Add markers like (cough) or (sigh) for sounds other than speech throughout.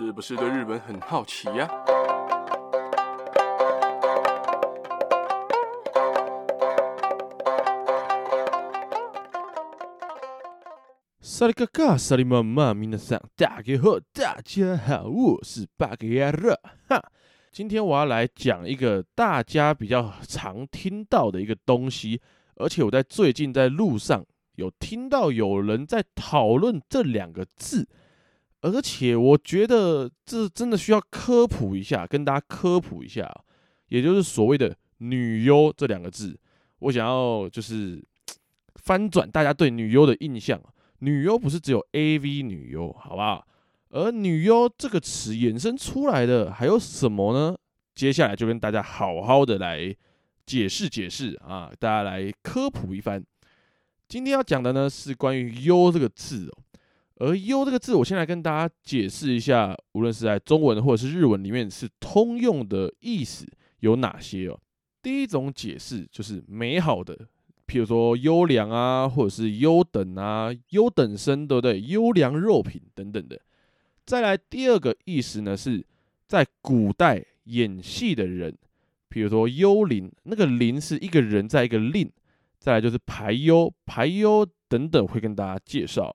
是不是对日本很好奇呀？萨利嘎嘎，萨利妈妈，咪娜桑，大家好，大家好，我是巴格亚热哈。今天我要来讲一个大家比较常听到的一个东西，而且我在最近在路上有听到有人在讨论这两个字，而且我觉得这真的需要科普一下，跟大家科普一下，也就是所谓的“女优”这两个字，我想要就是 (tsk) 翻转大家对女优的印象。女优不是只有 AV 女优，好不好？而女优这个词衍生出来的还有什么呢？接下来就跟大家好好的来解释解释啊，大家来科普一番。今天要讲的呢是关于“优”这个字哦，而“优”这个字，我先来跟大家解释一下，无论是在中文或者是日文里面是通用的意思有哪些哦。第一种解释就是美好的。譬如说优良啊，或者是优等啊，优等生，对不对？优良肉品等等的。再来第二个意思呢，是在古代演戏的人，譬如说幽灵，那个灵是一个人在一个令。再来就是排优，排优等等会跟大家介绍。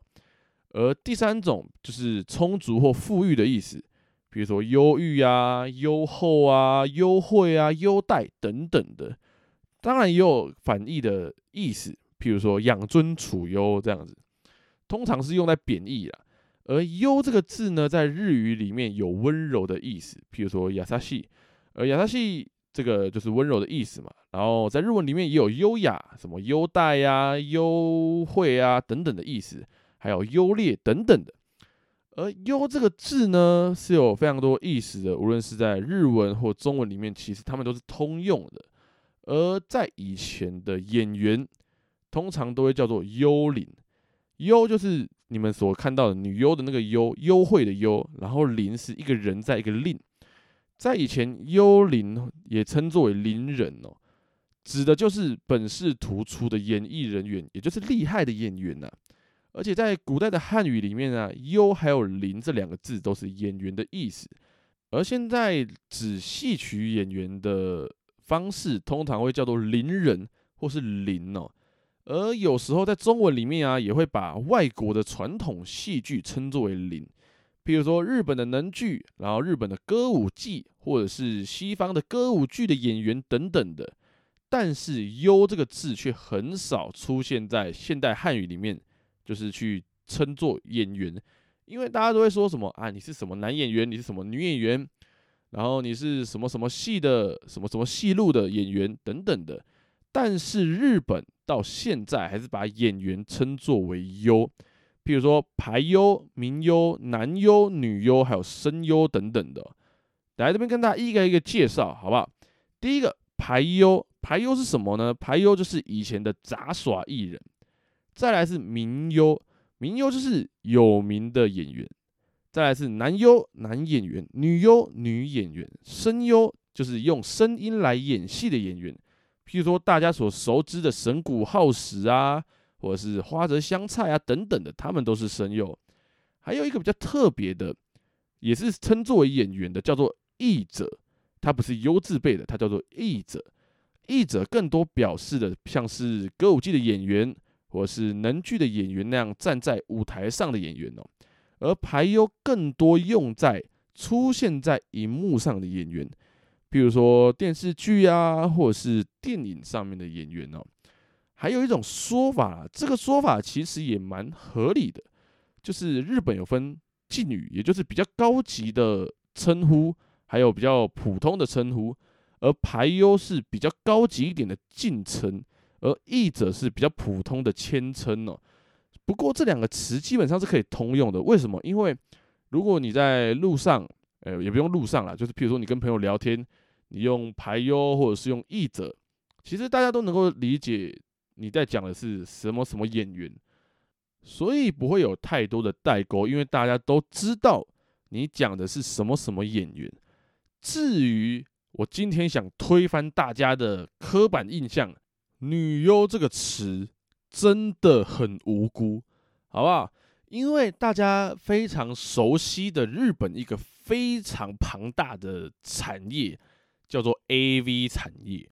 而第三种就是充足或富裕的意思，比如说优裕啊、优厚啊、优惠啊、优待等等的。当然也有反义的意思，譬如说养尊处优这样子，通常是用在贬义啦。而优这个字呢，在日语里面有温柔的意思，譬如说优しい，而优しい这个就是温柔的意思嘛。然后在日文里面也有优雅、什么优待呀、优惠啊等等的意思， 还有优劣等等的。而优这个字呢，是有非常多意思的，无论是在日文或中文里面，其实他们都是通用的。而在以前的演员，通常都会叫做幽灵，优就是你们所看到的女优的那个优，优惠的优，然后伶是一个人在一个令，在以前幽灵也称作为伶人哦，指的就是本事突出的演艺人员，也就是厉害的演员呐。而且在古代的汉语里面啊，优还有伶这两个字都是演员的意思，而现在指戏曲演员的。方式通常会叫做伶人或是伶哦，而有时候在中文里面啊，也会把外国的传统戏剧称作为伶，比如说日本的能剧，然后日本的歌舞伎，或者是西方的歌舞剧的演员等等的。但是“优”这个字却很少出现在现代汉语里面，就是去称作演员，因为大家都会说什么啊，你是什么男演员，你是什么女演员。然后你是什么什么戏的什么什么戏路的演员等等的，但是日本到现在还是把演员称作为优，譬如说排优、名优、男优、女优，还有声优等等的。来这边跟大家一个一个介绍，好不好？第一个排优，排优是什么呢？排优就是以前的杂耍艺人。再来是名优，名优就是有名的演员。再来是男优男演员，女优女演员，声优就是用声音来演戏的演员，譬如说大家所熟知的神谷浩史啊，或者是花泽香菜啊等等的，他们都是声优。还有一个比较特别的，也是称作为演员的，叫做译者，他不是优字辈的，他叫做译者。译者更多表示的像是歌舞伎的演员，或是能剧的演员那样站在舞台上的演员哦。而俳优更多用在出现在荧幕上的演员，比如说电视剧啊，或者是电影上面的演员哦。还有一种说法，这个说法其实也蛮合理的，就是日本有分敬语，也就是比较高级的称呼，还有比较普通的称呼。而俳优是比较高级一点的敬称，而译者是比较普通的谦称哦。不过这两个词基本上是可以通用的，为什么？因为如果你在路上，呃，也不用路上啦，就是譬如说你跟朋友聊天，你用排忧或者是用译者，其实大家都能够理解你在讲的是什么什么演员，所以不会有太多的代沟，因为大家都知道你讲的是什么什么演员。至于我今天想推翻大家的刻板印象，“女优”这个词。真的很无辜，好不好？因为大家非常熟悉的日本一个非常庞大的产业叫做 AV 产业，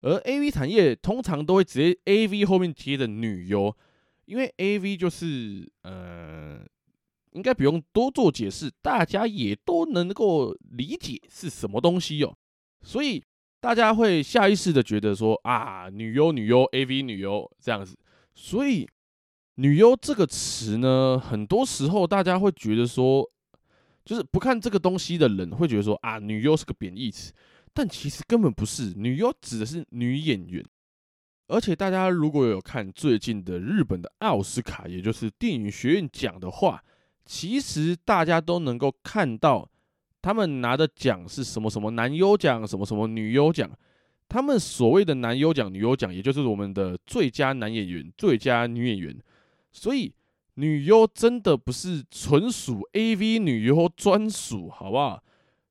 而 AV 产业通常都会直接 AV 后面接着女优，因为 AV 就是呃。应该不用多做解释，大家也都能够理解是什么东西哦。所以大家会下意识的觉得说啊，女优、女优、AV 女优这样子。所以女优这个词呢，很多时候大家会觉得说，就是不看这个东西的人会觉得说啊，女优是个贬义词。但其实根本不是，女优指的是女演员。而且大家如果有看最近的日本的奥斯卡，也就是电影学院奖的话。其实大家都能够看到，他们拿的奖是什么什么男优奖，什么什么女优奖。他们所谓的男优奖、女优奖，也就是我们的最佳男演员、最佳女演员。所以女优真的不是纯属 AV 女优专属，好不好？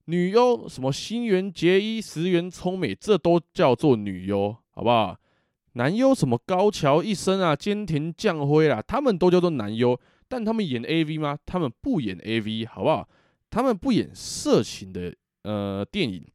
女优什么新垣结衣、石原聪美，这都叫做女优，好不好？男优什么高桥一生啊、菅田将辉啦，他们都叫做男优。但他们演 AV 吗？他们不演 AV，好不好？他们不演色情的呃电影，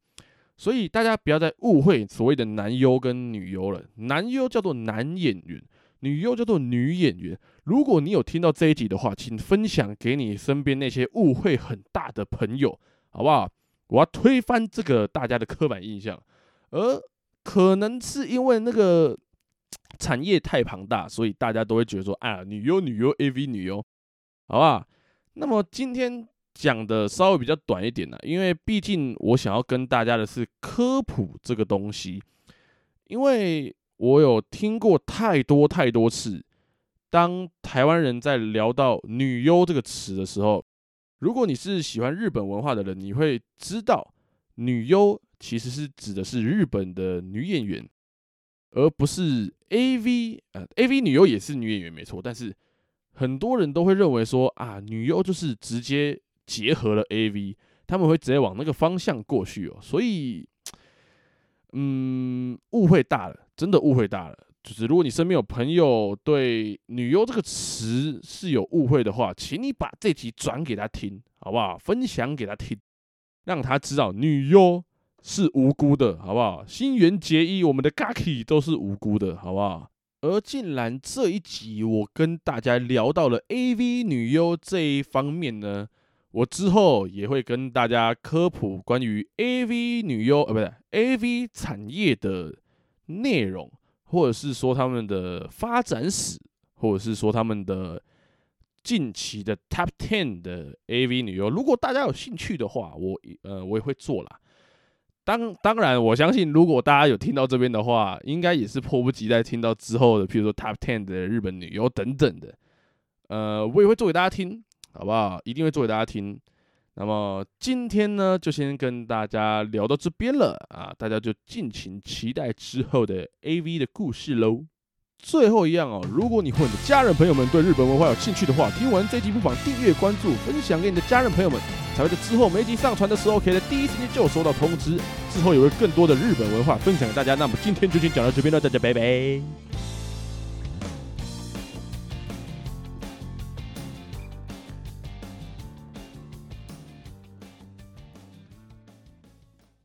所以大家不要再误会所谓的男优跟女优了。男优叫做男演员，女优叫做女演员。如果你有听到这一集的话，请分享给你身边那些误会很大的朋友，好不好？我要推翻这个大家的刻板印象，而可能是因为那个。产业太庞大，所以大家都会觉得说，啊，女优、女优、AV 女优，好不好？那么今天讲的稍微比较短一点呢，因为毕竟我想要跟大家的是科普这个东西，因为我有听过太多太多次，当台湾人在聊到女优这个词的时候，如果你是喜欢日本文化的人，你会知道，女优其实是指的是日本的女演员。而不是 AV，呃，AV 女优也是女演员没错，但是很多人都会认为说啊，女优就是直接结合了 AV，他们会直接往那个方向过去哦，所以，(tsk) 嗯，误会大了，真的误会大了。就是如果你身边有朋友对女优这个词是有误会的话，请你把这集转给他听，好不好？分享给他听，让他知道女优。是无辜的，好不好？新垣结衣，我们的 Gaki 都是无辜的，好不好？而竟然这一集我跟大家聊到了 AV 女优这一方面呢，我之后也会跟大家科普关于 AV 女优，呃，不是 AV 产业的内容，或者是说他们的发展史，或者是说他们的近期的 Top Ten 的 AV 女优。如果大家有兴趣的话，我呃我也会做啦。当当然，我相信如果大家有听到这边的话，应该也是迫不及待听到之后的，譬如说 Top Ten 的日本女优等等的。呃，我也会做给大家听，好不好？一定会做给大家听。那么今天呢，就先跟大家聊到这边了啊，大家就敬请期待之后的 AV 的故事喽。最后一样哦，如果你和你的家人朋友们对日本文化有兴趣的话，听完这集不妨订阅、关注、分享给你的家人朋友们，才会在之后每集上传的时候，可以在第一时间就收到通知。之后也会更多的日本文化分享给大家。那么今天就先讲到这边了，大家拜拜。